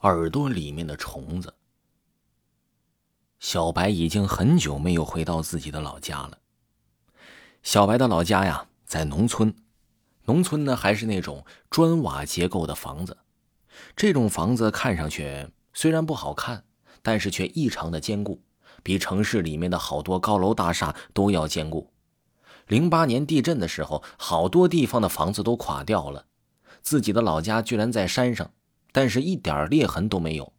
耳朵里面的虫子。小白已经很久没有回到自己的老家了。小白的老家呀，在农村，农村呢还是那种砖瓦结构的房子。这种房子看上去虽然不好看，但是却异常的坚固，比城市里面的好多高楼大厦都要坚固。零八年地震的时候，好多地方的房子都垮掉了。自己的老家居然在山上，但是一点裂痕都没有，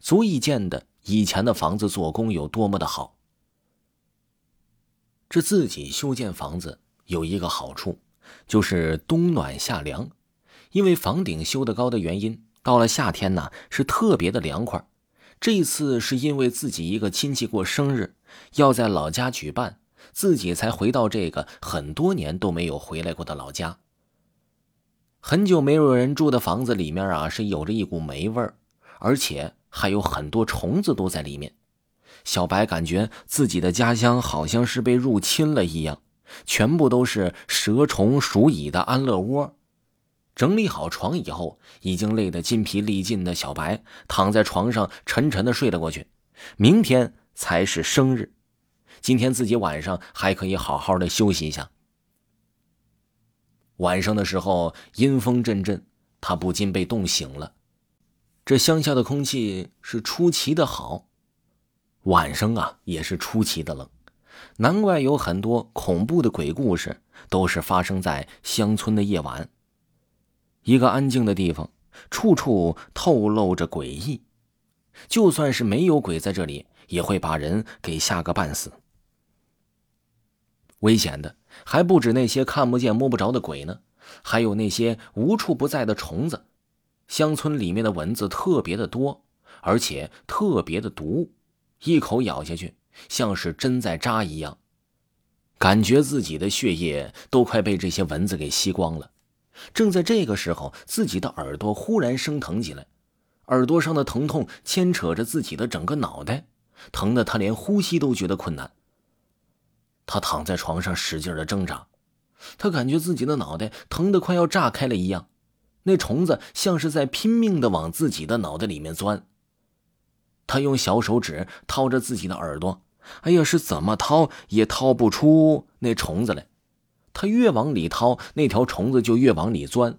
足以见得以前的房子做工有多么的好。这自己修建房子有一个好处，就是冬暖夏凉，因为房顶修得高的原因，到了夏天呢是特别的凉快。这次是因为自己一个亲戚过生日，要在老家举办，自己才回到这个很多年都没有回来过的老家。很久没有人住的房子里面啊，是有着一股霉味儿，而且还有很多虫子都在里面。小白感觉自己的家乡好像是被入侵了一样，全部都是蛇虫鼠蚁的安乐窝。整理好床以后，已经累得筋疲力尽的小白躺在床上沉沉的睡了过去。明天才是生日，今天自己晚上还可以好好的休息一下。晚上的时候，阴风阵阵，他不禁被冻醒了。这乡下的空气是出奇的好，晚上啊也是出奇的冷，难怪有很多恐怖的鬼故事都是发生在乡村的夜晚。一个安静的地方，处处透露着诡异，就算是没有鬼在这里，也会把人给吓个半死。危险的还不止那些看不见摸不着的鬼呢，还有那些无处不在的虫子。乡村里面的蚊子特别的多，而且特别的毒，一口咬下去像是针在扎一样，感觉自己的血液都快被这些蚊子给吸光了。正在这个时候，自己的耳朵忽然生疼起来，耳朵上的疼痛牵扯着自己的整个脑袋，疼得他连呼吸都觉得困难。他躺在床上使劲的挣扎，他感觉自己的脑袋疼得快要炸开了一样，那虫子像是在拼命的往自己的脑袋里面钻。他用小手指掏着自己的耳朵，哎呀，是怎么掏也掏不出那虫子来。他越往里掏，那条虫子就越往里钻。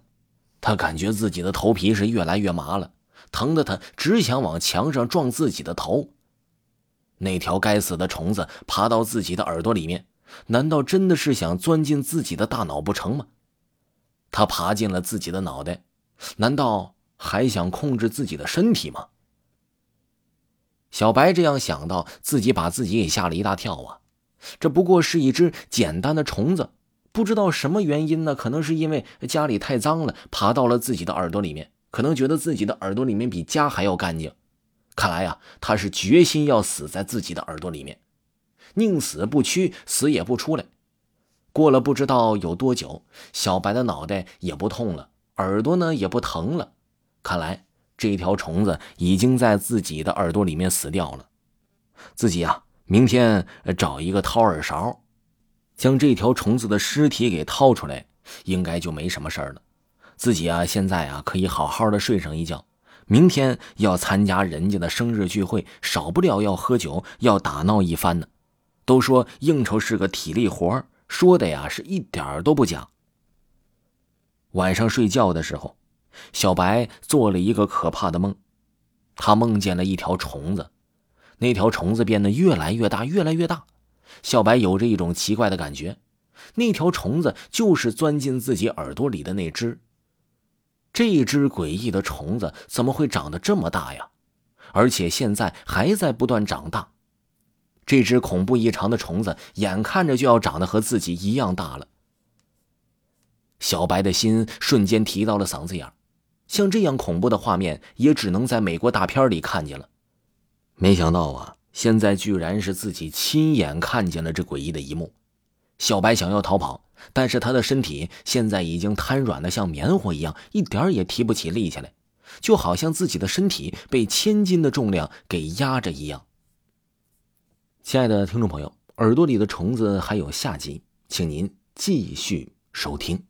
他感觉自己的头皮是越来越麻了，疼得他只想往墙上撞自己的头。那条该死的虫子爬到自己的耳朵里面，难道真的是想钻进自己的大脑不成吗？他爬进了自己的脑袋，难道还想控制自己的身体吗？小白这样想到，自己把自己给吓了一大跳啊！这不过是一只简单的虫子，不知道什么原因呢？可能是因为家里太脏了，爬到了自己的耳朵里面，可能觉得自己的耳朵里面比家还要干净。看来呀，他是决心要死在自己的耳朵里面，宁死不屈，死也不出来。过了不知道有多久，小白的脑袋也不痛了，耳朵呢也不疼了。看来这条虫子已经在自己的耳朵里面死掉了。自己呀，明天找一个掏耳勺，将这条虫子的尸体给掏出来，应该就没什么事了。自己啊，现在啊，可以好好的睡上一觉。明天要参加人家的生日聚会，少不了要喝酒，要打闹一番呢。都说应酬是个体力活说的呀是一点都不假。晚上睡觉的时候，小白做了一个可怕的梦，他梦见了一条虫子，那条虫子变得越来越大，越来越大。小白有着一种奇怪的感觉，那条虫子就是钻进自己耳朵里的那只。这只诡异的虫子怎么会长得这么大呀？而且现在还在不断长大。这只恐怖异常的虫子眼看着就要长得和自己一样大了。小白的心瞬间提到了嗓子眼像这样恐怖的画面也只能在美国大片里看见了。没想到啊，现在居然是自己亲眼看见了这诡异的一幕。小白想要逃跑。但是他的身体现在已经瘫软的像棉花一样，一点也提不起力气来，就好像自己的身体被千斤的重量给压着一样。亲爱的听众朋友，耳朵里的虫子还有下集，请您继续收听。